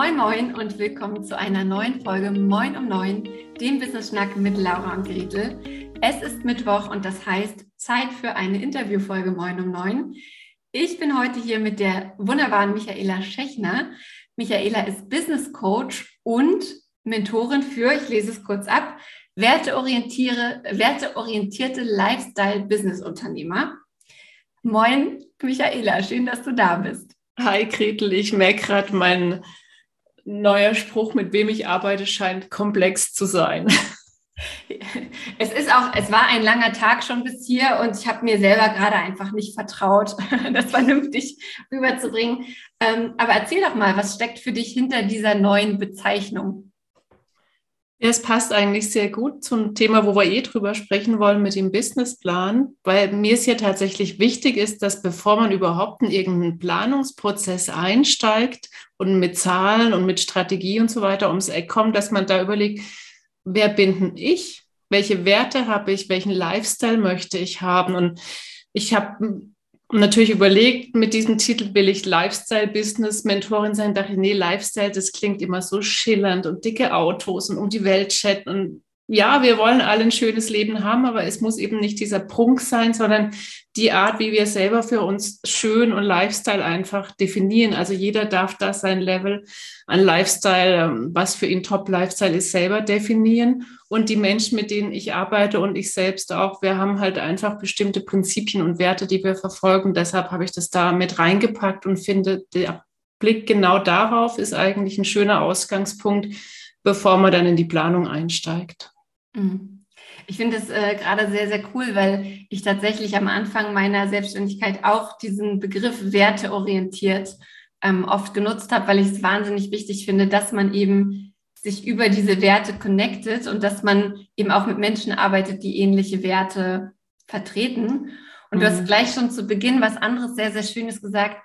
Moin Moin und willkommen zu einer neuen Folge Moin um Neun, dem Business Schnack mit Laura und Gretel. Es ist Mittwoch und das heißt Zeit für eine Interviewfolge Moin um Neun. Ich bin heute hier mit der wunderbaren Michaela Schechner. Michaela ist Business Coach und Mentorin für, ich lese es kurz ab, werteorientierte, werteorientierte Lifestyle-Business-Unternehmer. Moin, Michaela, schön, dass du da bist. Hi Gretel, ich merke gerade, mein neuer Spruch, mit wem ich arbeite, scheint komplex zu sein. Es ist auch, es war ein langer Tag schon bis hier und ich habe mir selber gerade einfach nicht vertraut, das vernünftig rüberzubringen. Ähm, aber erzähl doch mal, was steckt für dich hinter dieser neuen Bezeichnung? Ja, es passt eigentlich sehr gut zum Thema, wo wir eh drüber sprechen wollen mit dem Businessplan, weil mir es ja tatsächlich wichtig ist, dass bevor man überhaupt in irgendeinen Planungsprozess einsteigt und mit Zahlen und mit Strategie und so weiter ums Eck kommt, dass man da überlegt, wer bin ich? Welche Werte habe ich? Welchen Lifestyle möchte ich haben? Und ich habe und natürlich überlegt, mit diesem Titel will ich Lifestyle-Business-Mentorin sein. Dachte nee, Lifestyle, das klingt immer so schillernd und dicke Autos und um die Welt chatten. Und ja, wir wollen alle ein schönes Leben haben, aber es muss eben nicht dieser Prunk sein, sondern die Art, wie wir selber für uns schön und Lifestyle einfach definieren. Also jeder darf da sein Level an Lifestyle, ähm, was für ihn Top-Lifestyle ist, selber definieren. Und die Menschen, mit denen ich arbeite und ich selbst auch, wir haben halt einfach bestimmte Prinzipien und Werte, die wir verfolgen. Deshalb habe ich das da mit reingepackt und finde, der Blick genau darauf ist eigentlich ein schöner Ausgangspunkt, bevor man dann in die Planung einsteigt. Mhm. Ich finde es äh, gerade sehr, sehr cool, weil ich tatsächlich am Anfang meiner Selbstständigkeit auch diesen Begriff werteorientiert ähm, oft genutzt habe, weil ich es wahnsinnig wichtig finde, dass man eben sich über diese Werte connectet und dass man eben auch mit Menschen arbeitet, die ähnliche Werte vertreten. Und mhm. du hast mhm. gleich schon zu Beginn was anderes sehr, sehr Schönes gesagt.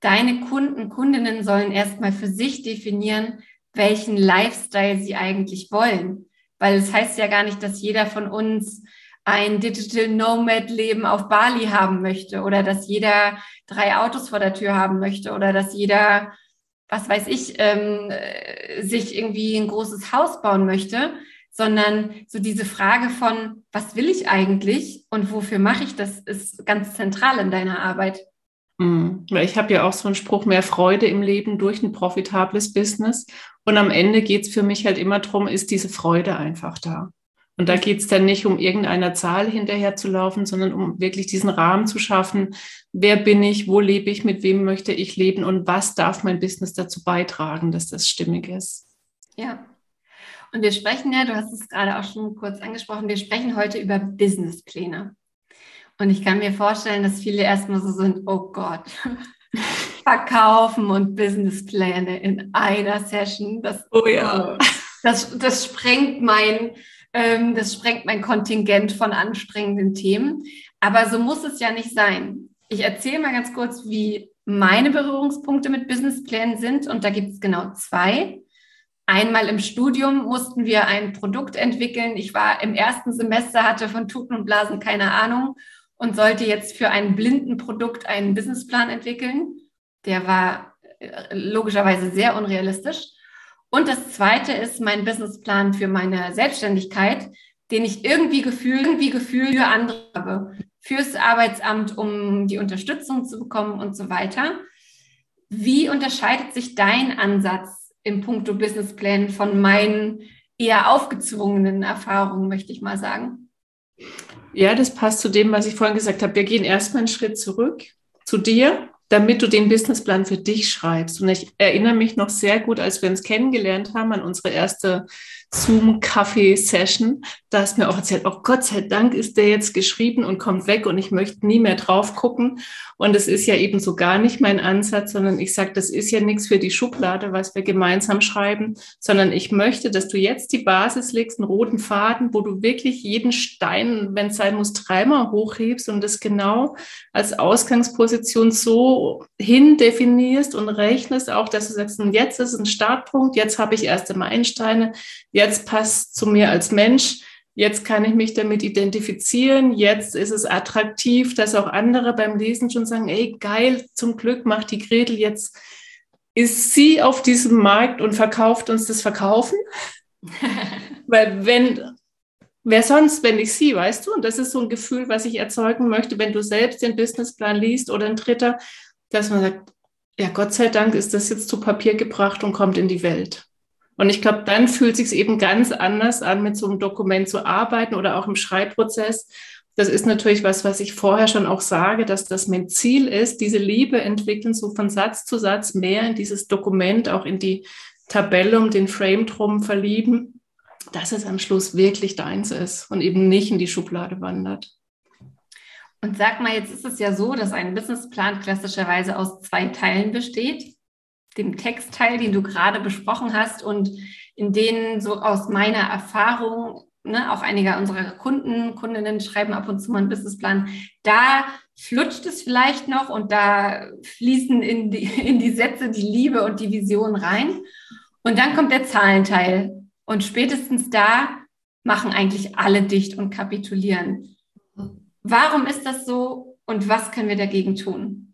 Deine Kunden, Kundinnen sollen erstmal für sich definieren, welchen Lifestyle sie eigentlich wollen. Weil es heißt ja gar nicht, dass jeder von uns ein Digital Nomad Leben auf Bali haben möchte oder dass jeder drei Autos vor der Tür haben möchte oder dass jeder was weiß ich, ähm, äh, sich irgendwie ein großes Haus bauen möchte, sondern so diese Frage von, was will ich eigentlich und wofür mache ich das, ist ganz zentral in deiner Arbeit. Mhm. Ich habe ja auch so einen Spruch, mehr Freude im Leben durch ein profitables Business. Und am Ende geht es für mich halt immer darum, ist diese Freude einfach da. Und da geht es dann nicht um irgendeiner Zahl hinterher zu laufen, sondern um wirklich diesen Rahmen zu schaffen. Wer bin ich? Wo lebe ich? Mit wem möchte ich leben? Und was darf mein Business dazu beitragen, dass das stimmig ist? Ja. Und wir sprechen ja, du hast es gerade auch schon kurz angesprochen, wir sprechen heute über Businesspläne. Und ich kann mir vorstellen, dass viele erstmal so sind, oh Gott, verkaufen und Businesspläne in einer Session. Das, oh ja. Das, das sprengt mein, ähm, das sprengt mein Kontingent von anstrengenden Themen. Aber so muss es ja nicht sein. Ich erzähle mal ganz kurz, wie meine Berührungspunkte mit Businessplänen sind. Und da gibt es genau zwei. Einmal im Studium mussten wir ein Produkt entwickeln. Ich war im ersten Semester, hatte von Tuten und Blasen keine Ahnung und sollte jetzt für ein blinden Produkt einen Businessplan entwickeln. Der war äh, logischerweise sehr unrealistisch. Und das zweite ist mein Businessplan für meine Selbstständigkeit, den ich irgendwie Gefühl, irgendwie Gefühl für andere habe, fürs Arbeitsamt, um die Unterstützung zu bekommen und so weiter. Wie unterscheidet sich dein Ansatz im Punkto Businessplan von meinen eher aufgezwungenen Erfahrungen, möchte ich mal sagen? Ja, das passt zu dem, was ich vorhin gesagt habe. Wir gehen erstmal einen Schritt zurück zu dir damit du den Businessplan für dich schreibst. Und ich erinnere mich noch sehr gut, als wir uns kennengelernt haben an unsere erste Zoom-Kaffee-Session. Da hast mir auch erzählt, oh Gott sei Dank ist der jetzt geschrieben und kommt weg und ich möchte nie mehr drauf gucken. Und es ist ja eben so gar nicht mein Ansatz, sondern ich sage, das ist ja nichts für die Schublade, was wir gemeinsam schreiben, sondern ich möchte, dass du jetzt die Basis legst, einen roten Faden, wo du wirklich jeden Stein, wenn es sein muss, dreimal hochhebst und das genau als Ausgangsposition so hin definierst und rechnest, auch dass du sagst, jetzt ist ein Startpunkt, jetzt habe ich erste Meilensteine, jetzt passt zu mir als Mensch, jetzt kann ich mich damit identifizieren, jetzt ist es attraktiv, dass auch andere beim Lesen schon sagen, ey, geil, zum Glück macht die Gretel jetzt ist sie auf diesem Markt und verkauft uns das Verkaufen. Weil wenn, wer sonst, wenn nicht sie, weißt du? Und das ist so ein Gefühl, was ich erzeugen möchte, wenn du selbst den Businessplan liest oder ein Dritter, dass man sagt, ja, Gott sei Dank ist das jetzt zu Papier gebracht und kommt in die Welt. Und ich glaube, dann fühlt sich eben ganz anders an, mit so einem Dokument zu arbeiten oder auch im Schreibprozess. Das ist natürlich was, was ich vorher schon auch sage, dass das mein Ziel ist, diese Liebe entwickeln, so von Satz zu Satz mehr in dieses Dokument, auch in die Tabelle um den Frame drum verlieben, dass es am Schluss wirklich deins ist und eben nicht in die Schublade wandert. Und sag mal, jetzt ist es ja so, dass ein Businessplan klassischerweise aus zwei Teilen besteht. Dem Textteil, den du gerade besprochen hast und in denen so aus meiner Erfahrung, ne, auch einiger unserer Kunden, Kundinnen schreiben ab und zu mal einen Businessplan, da flutscht es vielleicht noch und da fließen in die, in die Sätze die Liebe und die Vision rein. Und dann kommt der Zahlenteil. Und spätestens da machen eigentlich alle dicht und kapitulieren. Warum ist das so und was können wir dagegen tun?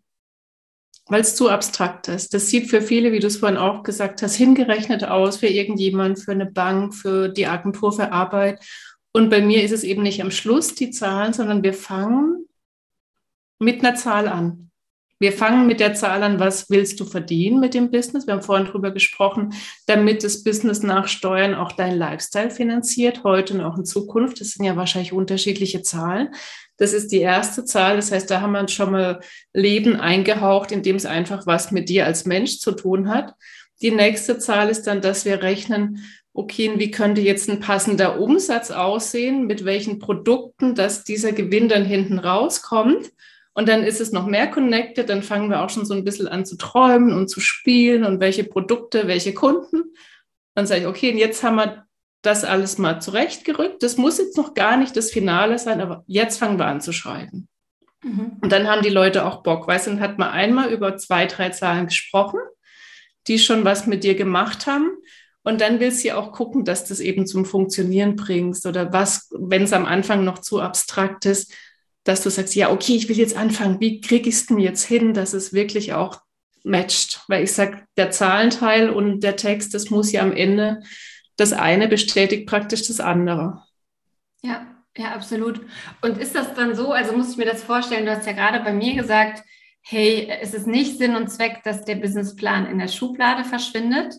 Weil es zu abstrakt ist. Das sieht für viele, wie du es vorhin auch gesagt hast, hingerechnet aus für irgendjemand, für eine Bank, für die Agentur für Arbeit. Und bei mir ist es eben nicht am Schluss die Zahlen, sondern wir fangen mit einer Zahl an. Wir fangen mit der Zahl an, was willst du verdienen mit dem Business? Wir haben vorhin drüber gesprochen, damit das Business nach Steuern auch dein Lifestyle finanziert, heute und auch in Zukunft. Das sind ja wahrscheinlich unterschiedliche Zahlen. Das ist die erste Zahl. Das heißt, da haben wir schon mal Leben eingehaucht, in dem es einfach was mit dir als Mensch zu tun hat. Die nächste Zahl ist dann, dass wir rechnen, okay, wie könnte jetzt ein passender Umsatz aussehen, mit welchen Produkten, dass dieser Gewinn dann hinten rauskommt. Und dann ist es noch mehr connected, dann fangen wir auch schon so ein bisschen an zu träumen und zu spielen und welche Produkte, welche Kunden. Dann sage ich, okay, und jetzt haben wir das alles mal zurechtgerückt. Das muss jetzt noch gar nicht das Finale sein, aber jetzt fangen wir an zu schreiben. Mhm. Und dann haben die Leute auch Bock. Weißt du, dann hat man einmal über zwei, drei Zahlen gesprochen, die schon was mit dir gemacht haben. Und dann willst du ja auch gucken, dass das eben zum Funktionieren bringst oder was, wenn es am Anfang noch zu abstrakt ist, dass du sagst, ja, okay, ich will jetzt anfangen, wie kriege ich es denn jetzt hin, dass es wirklich auch matcht? Weil ich sage, der Zahlenteil und der Text, das muss ja am Ende, das eine bestätigt praktisch das andere. Ja, ja, absolut. Und ist das dann so, also muss ich mir das vorstellen, du hast ja gerade bei mir gesagt, hey, es ist nicht Sinn und Zweck, dass der Businessplan in der Schublade verschwindet.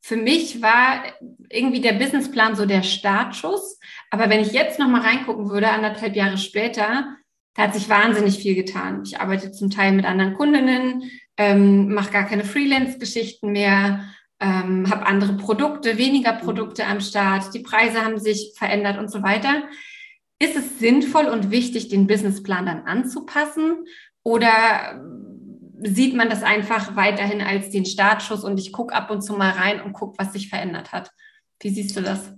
Für mich war irgendwie der Businessplan so der Startschuss. Aber wenn ich jetzt nochmal reingucken würde, anderthalb Jahre später, da hat sich wahnsinnig viel getan. Ich arbeite zum Teil mit anderen Kundinnen, ähm, mache gar keine Freelance-Geschichten mehr, ähm, habe andere Produkte, weniger Produkte am Start, die Preise haben sich verändert und so weiter. Ist es sinnvoll und wichtig, den Businessplan dann anzupassen oder sieht man das einfach weiterhin als den Startschuss und ich gucke ab und zu mal rein und gucke, was sich verändert hat? Wie siehst du das?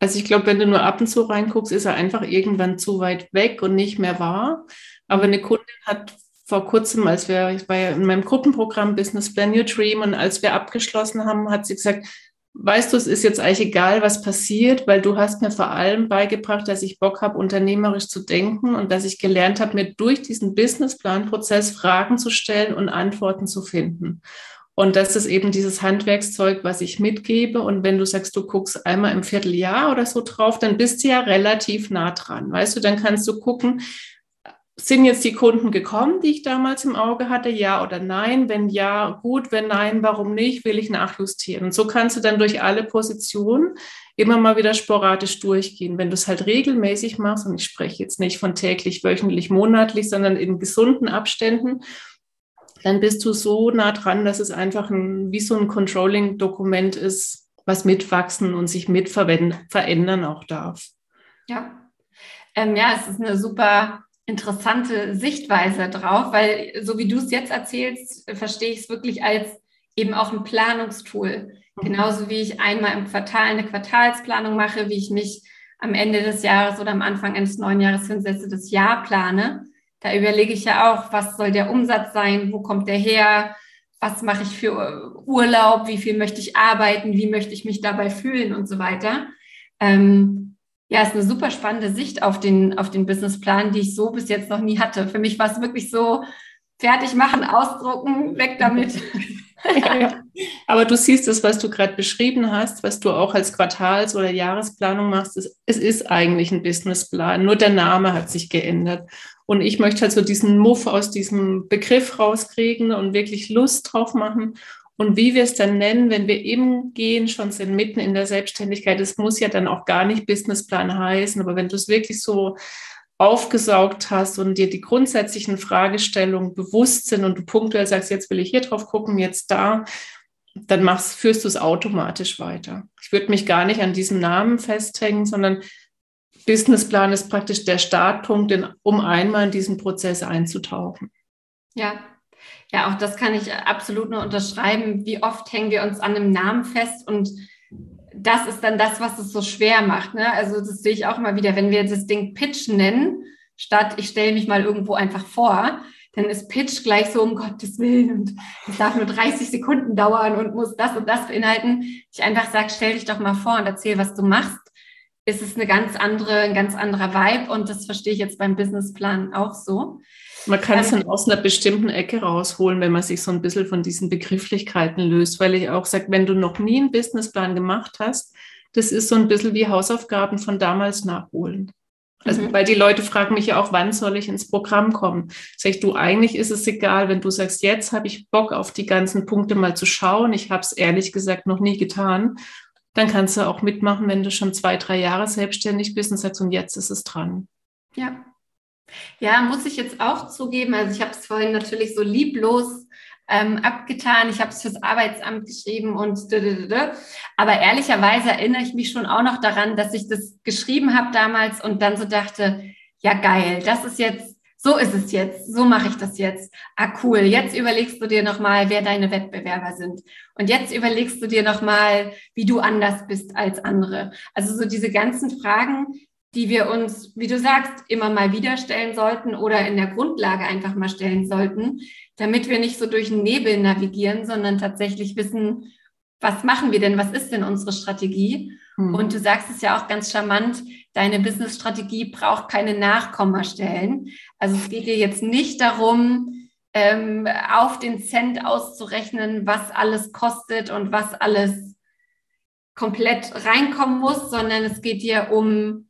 Also ich glaube, wenn du nur ab und zu reinguckst, ist er einfach irgendwann zu weit weg und nicht mehr wahr. Aber eine Kundin hat vor kurzem, als wir, ich war ja in meinem Gruppenprogramm Business Plan Your Dream und als wir abgeschlossen haben, hat sie gesagt, weißt du, es ist jetzt eigentlich egal, was passiert, weil du hast mir vor allem beigebracht, dass ich Bock habe, unternehmerisch zu denken und dass ich gelernt habe, mir durch diesen Businessplan-Prozess Fragen zu stellen und Antworten zu finden. Und das ist eben dieses Handwerkszeug, was ich mitgebe. Und wenn du sagst, du guckst einmal im Vierteljahr oder so drauf, dann bist du ja relativ nah dran. Weißt du, dann kannst du gucken, sind jetzt die Kunden gekommen, die ich damals im Auge hatte, ja oder nein? Wenn ja, gut, wenn nein, warum nicht? Will ich nachjustieren? Und so kannst du dann durch alle Positionen immer mal wieder sporadisch durchgehen. Wenn du es halt regelmäßig machst, und ich spreche jetzt nicht von täglich, wöchentlich, monatlich, sondern in gesunden Abständen, dann bist du so nah dran, dass es einfach ein, wie so ein Controlling-Dokument ist, was mitwachsen und sich mit verändern auch darf. Ja. Ähm, ja, es ist eine super interessante Sichtweise drauf, weil so wie du es jetzt erzählst, verstehe ich es wirklich als eben auch ein Planungstool. Mhm. Genauso wie ich einmal im Quartal eine Quartalsplanung mache, wie ich mich am Ende des Jahres oder am Anfang eines neuen Jahres hinsetze, das Jahr plane da überlege ich ja auch, was soll der Umsatz sein, wo kommt der her, was mache ich für Urlaub, wie viel möchte ich arbeiten, wie möchte ich mich dabei fühlen und so weiter. Ähm, ja, ist eine super spannende Sicht auf den, auf den Businessplan, die ich so bis jetzt noch nie hatte. Für mich war es wirklich so, fertig machen, ausdrucken, weg damit. ja, ja. Aber du siehst das, was du gerade beschrieben hast, was du auch als Quartals- oder Jahresplanung machst. Es, es ist eigentlich ein Businessplan, nur der Name hat sich geändert. Und ich möchte halt so diesen Muff aus diesem Begriff rauskriegen und wirklich Lust drauf machen. Und wie wir es dann nennen, wenn wir eben gehen, schon sind mitten in der Selbstständigkeit, es muss ja dann auch gar nicht Businessplan heißen, aber wenn du es wirklich so aufgesaugt hast und dir die grundsätzlichen Fragestellungen bewusst sind und du punktuell sagst, jetzt will ich hier drauf gucken, jetzt da, dann machst, führst du es automatisch weiter. Ich würde mich gar nicht an diesem Namen festhängen, sondern Businessplan ist praktisch der Startpunkt, um einmal in diesen Prozess einzutauchen. Ja, ja, auch das kann ich absolut nur unterschreiben. Wie oft hängen wir uns an einem Namen fest und das ist dann das, was es so schwer macht. Ne? Also das sehe ich auch mal wieder, wenn wir das Ding Pitch nennen, statt ich stelle mich mal irgendwo einfach vor, dann ist Pitch gleich so um Gottes Willen und es darf nur 30 Sekunden dauern und muss das und das beinhalten. Ich einfach sage, stell dich doch mal vor und erzähl, was du machst. Ist es eine ganz andere, ein ganz anderer Vibe und das verstehe ich jetzt beim Businessplan auch so. Man kann es dann aus einer bestimmten Ecke rausholen, wenn man sich so ein bisschen von diesen Begrifflichkeiten löst, weil ich auch sage, wenn du noch nie einen Businessplan gemacht hast, das ist so ein bisschen wie Hausaufgaben von damals nachholen. Also, mhm. weil die Leute fragen mich ja auch, wann soll ich ins Programm kommen? Sag ich, du, eigentlich ist es egal, wenn du sagst, jetzt habe ich Bock auf die ganzen Punkte mal zu schauen. Ich habe es ehrlich gesagt noch nie getan. Dann kannst du auch mitmachen, wenn du schon zwei, drei Jahre selbstständig bist und sagst, und jetzt ist es dran. Ja, ja, muss ich jetzt auch zugeben. Also ich habe es vorhin natürlich so lieblos ähm, abgetan. Ich habe es fürs Arbeitsamt geschrieben und aber ehrlicherweise erinnere ich mich schon auch noch daran, dass ich das geschrieben habe damals und dann so dachte, ja geil, das ist jetzt, so ist es jetzt, so mache ich das jetzt. Ah cool, jetzt überlegst du dir nochmal, wer deine Wettbewerber sind. Und jetzt überlegst du dir nochmal, wie du anders bist als andere. Also so diese ganzen Fragen, die wir uns, wie du sagst, immer mal wieder stellen sollten oder in der Grundlage einfach mal stellen sollten, damit wir nicht so durch den Nebel navigieren, sondern tatsächlich wissen, was machen wir denn, was ist denn unsere Strategie? Mhm. Und du sagst es ja auch ganz charmant, deine Business-Strategie braucht keine Nachkommastellen. Also es geht dir jetzt nicht darum, ähm, auf den Cent auszurechnen, was alles kostet und was alles komplett reinkommen muss, sondern es geht dir um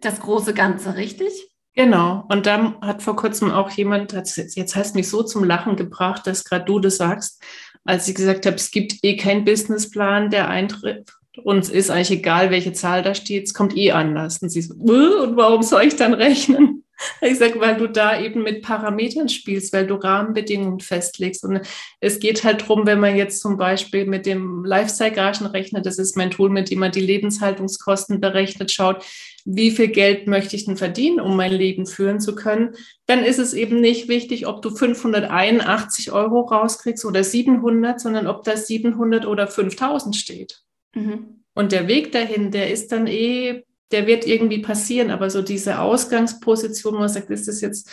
das große Ganze, richtig? Genau. Und dann hat vor kurzem auch jemand, jetzt heißt mich so zum Lachen gebracht, dass gerade du das sagst, als ich gesagt habe, es gibt eh keinen Businessplan, der eintritt. Uns ist eigentlich egal, welche Zahl da steht, es kommt eh anders. Und sie so, und warum soll ich dann rechnen? Ich sage, weil du da eben mit Parametern spielst, weil du Rahmenbedingungen festlegst. Und es geht halt darum, wenn man jetzt zum Beispiel mit dem Lifestyle-Garagen rechnet, das ist mein Tool, mit dem man die Lebenshaltungskosten berechnet, schaut, wie viel Geld möchte ich denn verdienen, um mein Leben führen zu können, dann ist es eben nicht wichtig, ob du 581 Euro rauskriegst oder 700, sondern ob da 700 oder 5000 steht. Mhm. Und der Weg dahin, der ist dann eh der wird irgendwie passieren, aber so diese Ausgangsposition, wo man sagt, ist das jetzt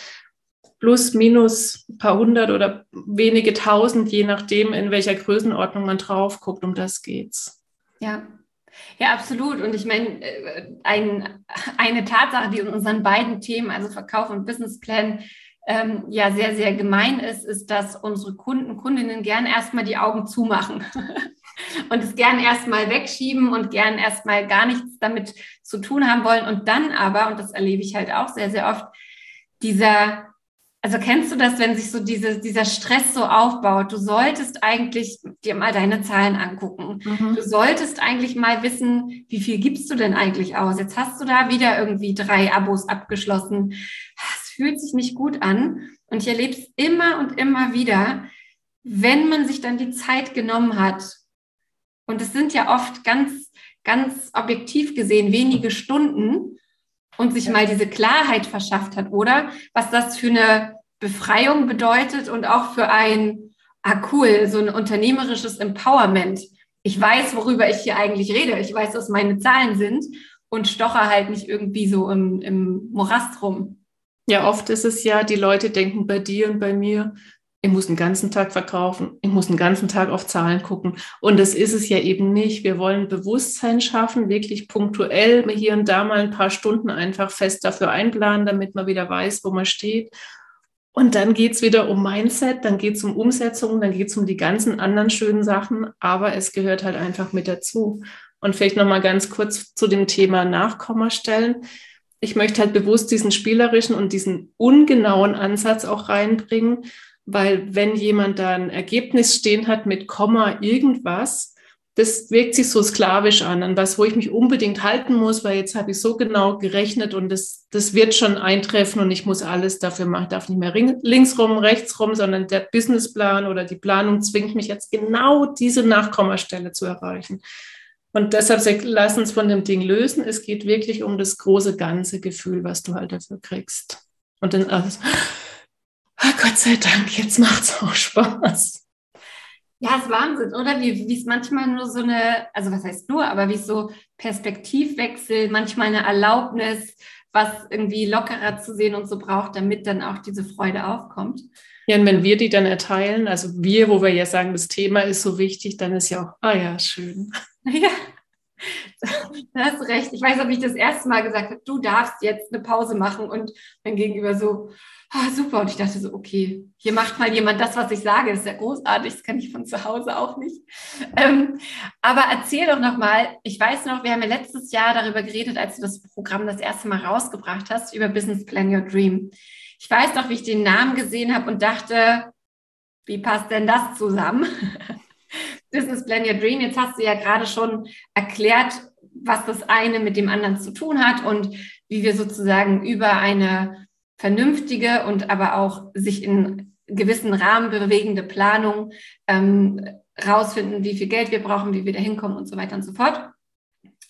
plus, minus ein paar hundert oder wenige tausend, je nachdem, in welcher Größenordnung man drauf guckt, um das geht's. Ja. Ja, absolut. Und ich meine, äh, ein, eine Tatsache, die in unseren beiden Themen, also Verkauf und Businessplan, ähm, ja sehr, sehr gemein ist, ist, dass unsere Kunden, Kundinnen gern erstmal die Augen zumachen. und es gern erstmal wegschieben und gern erstmal gar nichts damit zu tun haben wollen und dann aber, und das erlebe ich halt auch sehr, sehr oft, dieser, also kennst du das, wenn sich so diese, dieser Stress so aufbaut? Du solltest eigentlich dir mal deine Zahlen angucken. Mhm. Du solltest eigentlich mal wissen, wie viel gibst du denn eigentlich aus? Jetzt hast du da wieder irgendwie drei Abos abgeschlossen. Es fühlt sich nicht gut an. Und ich erlebe es immer und immer wieder, wenn man sich dann die Zeit genommen hat, und es sind ja oft ganz, ganz objektiv gesehen wenige Stunden und sich mal diese Klarheit verschafft hat, oder? Was das für eine Befreiung bedeutet und auch für ein, ah cool, so ein unternehmerisches Empowerment. Ich weiß, worüber ich hier eigentlich rede. Ich weiß, was meine Zahlen sind und stoche halt nicht irgendwie so im, im Morast rum. Ja, oft ist es ja, die Leute denken bei dir und bei mir, ich muss den ganzen Tag verkaufen, ich muss den ganzen Tag auf Zahlen gucken. Und das ist es ja eben nicht. Wir wollen Bewusstsein schaffen, wirklich punktuell hier und da mal ein paar Stunden einfach fest dafür einplanen, damit man wieder weiß, wo man steht. Und dann geht es wieder um Mindset, dann geht es um Umsetzung, dann geht es um die ganzen anderen schönen Sachen, aber es gehört halt einfach mit dazu. Und vielleicht nochmal ganz kurz zu dem Thema Nachkommastellen. Ich möchte halt bewusst diesen spielerischen und diesen ungenauen Ansatz auch reinbringen, weil wenn jemand da ein Ergebnis stehen hat mit Komma irgendwas, das wirkt sich so sklavisch an, an was, wo ich mich unbedingt halten muss, weil jetzt habe ich so genau gerechnet und das, das wird schon eintreffen und ich muss alles dafür machen. Ich darf nicht mehr links rum, rechts rum, sondern der Businessplan oder die Planung zwingt mich jetzt genau diese Nachkommastelle zu erreichen. Und deshalb lass uns von dem Ding lösen. Es geht wirklich um das große ganze Gefühl, was du halt dafür kriegst. Und dann alles, oh Gott sei Dank, jetzt macht es auch Spaß. Ja, ist Wahnsinn, oder? Wie es manchmal nur so eine, also was heißt nur, aber wie so Perspektivwechsel, manchmal eine Erlaubnis, was irgendwie lockerer zu sehen und so braucht, damit dann auch diese Freude aufkommt. Ja, und wenn wir die dann erteilen, also wir, wo wir ja sagen, das Thema ist so wichtig, dann ist ja auch, ah ja, schön. Ja, da hast recht. Ich weiß, ob ich das erste Mal gesagt habe, du darfst jetzt eine Pause machen und mein Gegenüber so, ah, super. Und ich dachte so, okay, hier macht mal jemand das, was ich sage. Das ist ja großartig, das kann ich von zu Hause auch nicht. Ähm, aber erzähl doch nochmal, ich weiß noch, wir haben ja letztes Jahr darüber geredet, als du das Programm das erste Mal rausgebracht hast, über Business Plan Your Dream. Ich weiß noch, wie ich den Namen gesehen habe und dachte, wie passt denn das zusammen? Business Plan Your Dream. Jetzt hast du ja gerade schon erklärt, was das eine mit dem anderen zu tun hat und wie wir sozusagen über eine vernünftige und aber auch sich in gewissen Rahmen bewegende Planung ähm, rausfinden, wie viel Geld wir brauchen, wie wir da hinkommen und so weiter und so fort.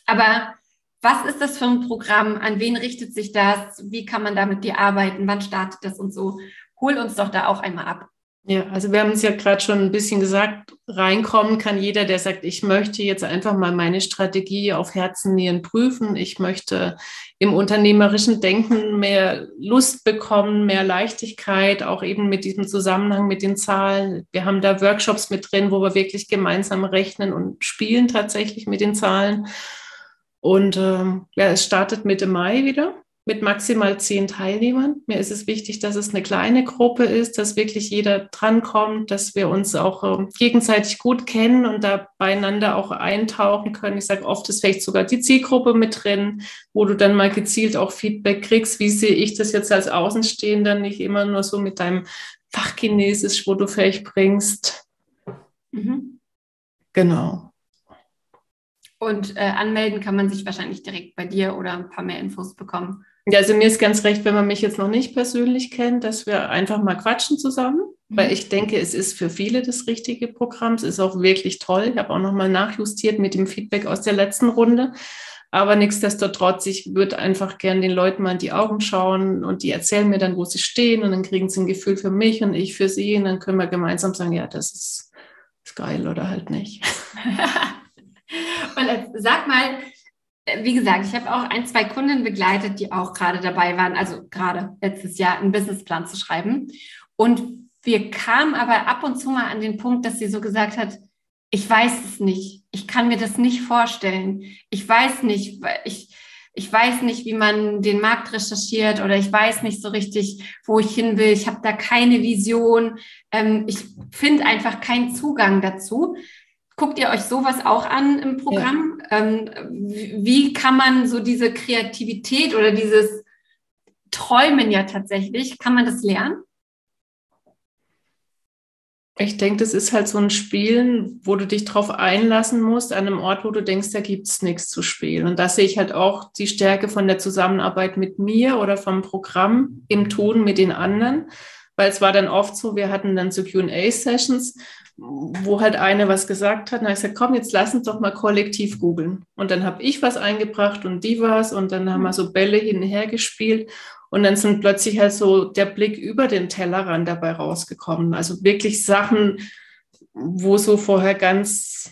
Aber was ist das für ein Programm? An wen richtet sich das? Wie kann man da mit dir arbeiten? Wann startet das und so? Hol uns doch da auch einmal ab. Ja, also wir haben es ja gerade schon ein bisschen gesagt, reinkommen kann jeder, der sagt, ich möchte jetzt einfach mal meine Strategie auf Herzen, Nieren prüfen. Ich möchte im unternehmerischen Denken mehr Lust bekommen, mehr Leichtigkeit, auch eben mit diesem Zusammenhang mit den Zahlen. Wir haben da Workshops mit drin, wo wir wirklich gemeinsam rechnen und spielen tatsächlich mit den Zahlen. Und ähm, ja, es startet Mitte Mai wieder mit maximal zehn Teilnehmern. Mir ist es wichtig, dass es eine kleine Gruppe ist, dass wirklich jeder drankommt, dass wir uns auch äh, gegenseitig gut kennen und da beieinander auch eintauchen können. Ich sage oft ist vielleicht sogar die Zielgruppe mit drin, wo du dann mal gezielt auch Feedback kriegst. Wie sehe ich das jetzt als Außenstehender, nicht immer nur so mit deinem Fachchinesisch, wo du vielleicht bringst. Mhm. Genau. Und äh, anmelden kann man sich wahrscheinlich direkt bei dir oder ein paar mehr Infos bekommen. Ja, also mir ist ganz recht, wenn man mich jetzt noch nicht persönlich kennt, dass wir einfach mal quatschen zusammen, mhm. weil ich denke, es ist für viele das richtige Programm. Es ist auch wirklich toll. Ich habe auch nochmal nachjustiert mit dem Feedback aus der letzten Runde. Aber nichtsdestotrotz, ich würde einfach gern den Leuten mal in die Augen schauen und die erzählen mir dann, wo sie stehen und dann kriegen sie ein Gefühl für mich und ich für sie und dann können wir gemeinsam sagen, ja, das ist, ist geil oder halt nicht. und jetzt, sag mal, äh, wie gesagt, ich habe auch ein, zwei Kunden begleitet, die auch gerade dabei waren, also gerade letztes Jahr einen Businessplan zu schreiben. Und wir kamen aber ab und zu mal an den Punkt, dass sie so gesagt hat, ich weiß es nicht, ich kann mir das nicht vorstellen, ich weiß nicht, ich, ich weiß nicht, wie man den Markt recherchiert oder ich weiß nicht so richtig, wo ich hin will, ich habe da keine Vision, ähm, ich finde einfach keinen Zugang dazu. Guckt ihr euch sowas auch an im Programm? Ja. Ähm, wie kann man so diese Kreativität oder dieses Träumen ja tatsächlich, kann man das lernen? Ich denke, das ist halt so ein Spielen, wo du dich drauf einlassen musst, an einem Ort, wo du denkst, da gibt es nichts zu spielen. Und da sehe ich halt auch die Stärke von der Zusammenarbeit mit mir oder vom Programm im Tun mit den anderen. Weil es war dann oft so, wir hatten dann so QA-Sessions wo halt eine was gesagt hat. Und ich gesagt, komm, jetzt lass uns doch mal kollektiv googeln. Und dann habe ich was eingebracht und die was und dann haben wir so Bälle hin und her gespielt. Und dann sind plötzlich halt so der Blick über den Tellerrand dabei rausgekommen. Also wirklich Sachen, wo so vorher ganz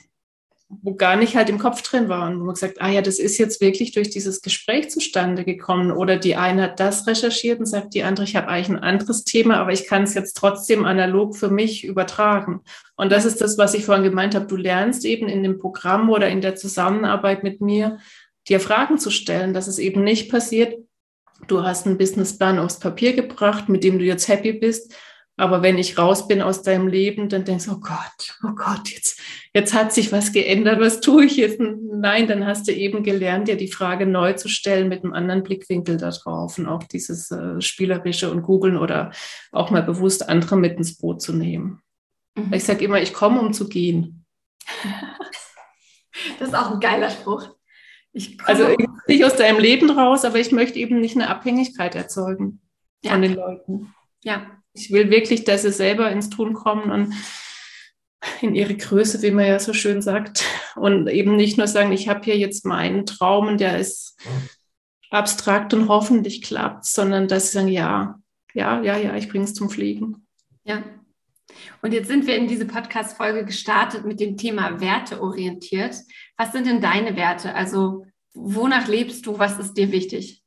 wo gar nicht halt im Kopf drin war und wo man gesagt, ah ja, das ist jetzt wirklich durch dieses Gespräch zustande gekommen oder die eine hat das recherchiert und sagt die andere, ich habe eigentlich ein anderes Thema, aber ich kann es jetzt trotzdem analog für mich übertragen. Und das ist das, was ich vorhin gemeint habe. Du lernst eben in dem Programm oder in der Zusammenarbeit mit mir, dir Fragen zu stellen, dass es eben nicht passiert, du hast einen Businessplan aufs Papier gebracht, mit dem du jetzt happy bist. Aber wenn ich raus bin aus deinem Leben, dann denkst du, oh Gott, oh Gott, jetzt, jetzt hat sich was geändert, was tue ich jetzt? Nein, dann hast du eben gelernt, dir die Frage neu zu stellen mit einem anderen Blickwinkel darauf und auch dieses äh, Spielerische und Googeln oder auch mal bewusst andere mit ins Boot zu nehmen. Mhm. Ich sage immer, ich komme, um zu gehen. das ist auch ein geiler Spruch. also nicht aus deinem Leben raus, aber ich möchte eben nicht eine Abhängigkeit erzeugen ja. von den Leuten. Ja, ich will wirklich, dass sie selber ins Tun kommen und in ihre Größe, wie man ja so schön sagt. Und eben nicht nur sagen, ich habe hier jetzt meinen Traum und der ist abstrakt und hoffentlich klappt, sondern dass sie sagen, ja, ja, ja, ja, ich bringe es zum Fliegen. Ja. Und jetzt sind wir in diese Podcast-Folge gestartet mit dem Thema Werte orientiert. Was sind denn deine Werte? Also, wonach lebst du? Was ist dir wichtig?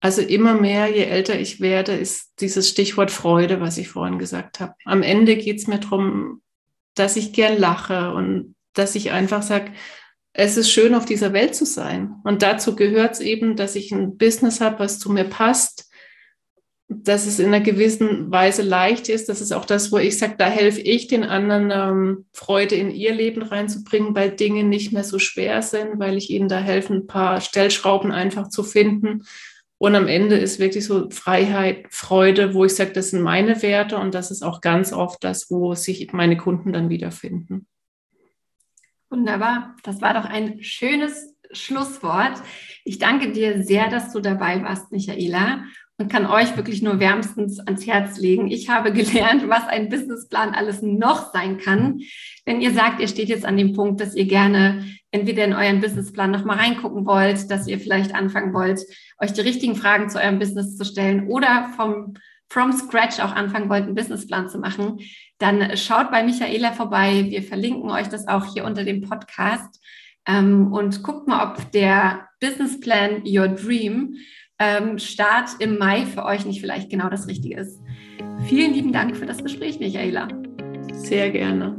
Also immer mehr, je älter ich werde, ist dieses Stichwort Freude, was ich vorhin gesagt habe. Am Ende geht es mir darum, dass ich gern lache und dass ich einfach sage, es ist schön, auf dieser Welt zu sein. Und dazu gehört es eben, dass ich ein Business habe, was zu mir passt, dass es in einer gewissen Weise leicht ist. Das ist auch das, wo ich sage, da helfe ich den anderen, ähm, Freude in ihr Leben reinzubringen, weil Dinge nicht mehr so schwer sind, weil ich ihnen da helfe, ein paar Stellschrauben einfach zu finden und am Ende ist wirklich so Freiheit, Freude, wo ich sage, das sind meine Werte und das ist auch ganz oft das, wo sich meine Kunden dann wiederfinden. Wunderbar. Das war doch ein schönes Schlusswort. Ich danke dir sehr, dass du dabei warst, Michaela und kann euch wirklich nur wärmstens ans Herz legen. Ich habe gelernt, was ein Businessplan alles noch sein kann. Wenn ihr sagt, ihr steht jetzt an dem Punkt, dass ihr gerne entweder in euren Businessplan noch mal reingucken wollt, dass ihr vielleicht anfangen wollt, euch die richtigen Fragen zu eurem Business zu stellen oder vom from scratch auch anfangen wollt, einen Businessplan zu machen, dann schaut bei Michaela vorbei. Wir verlinken euch das auch hier unter dem Podcast. Ähm, und guckt mal, ob der Businessplan Your Dream ähm, Start im Mai für euch nicht vielleicht genau das Richtige ist. Vielen lieben Dank für das Gespräch, Michaela. Sehr gerne.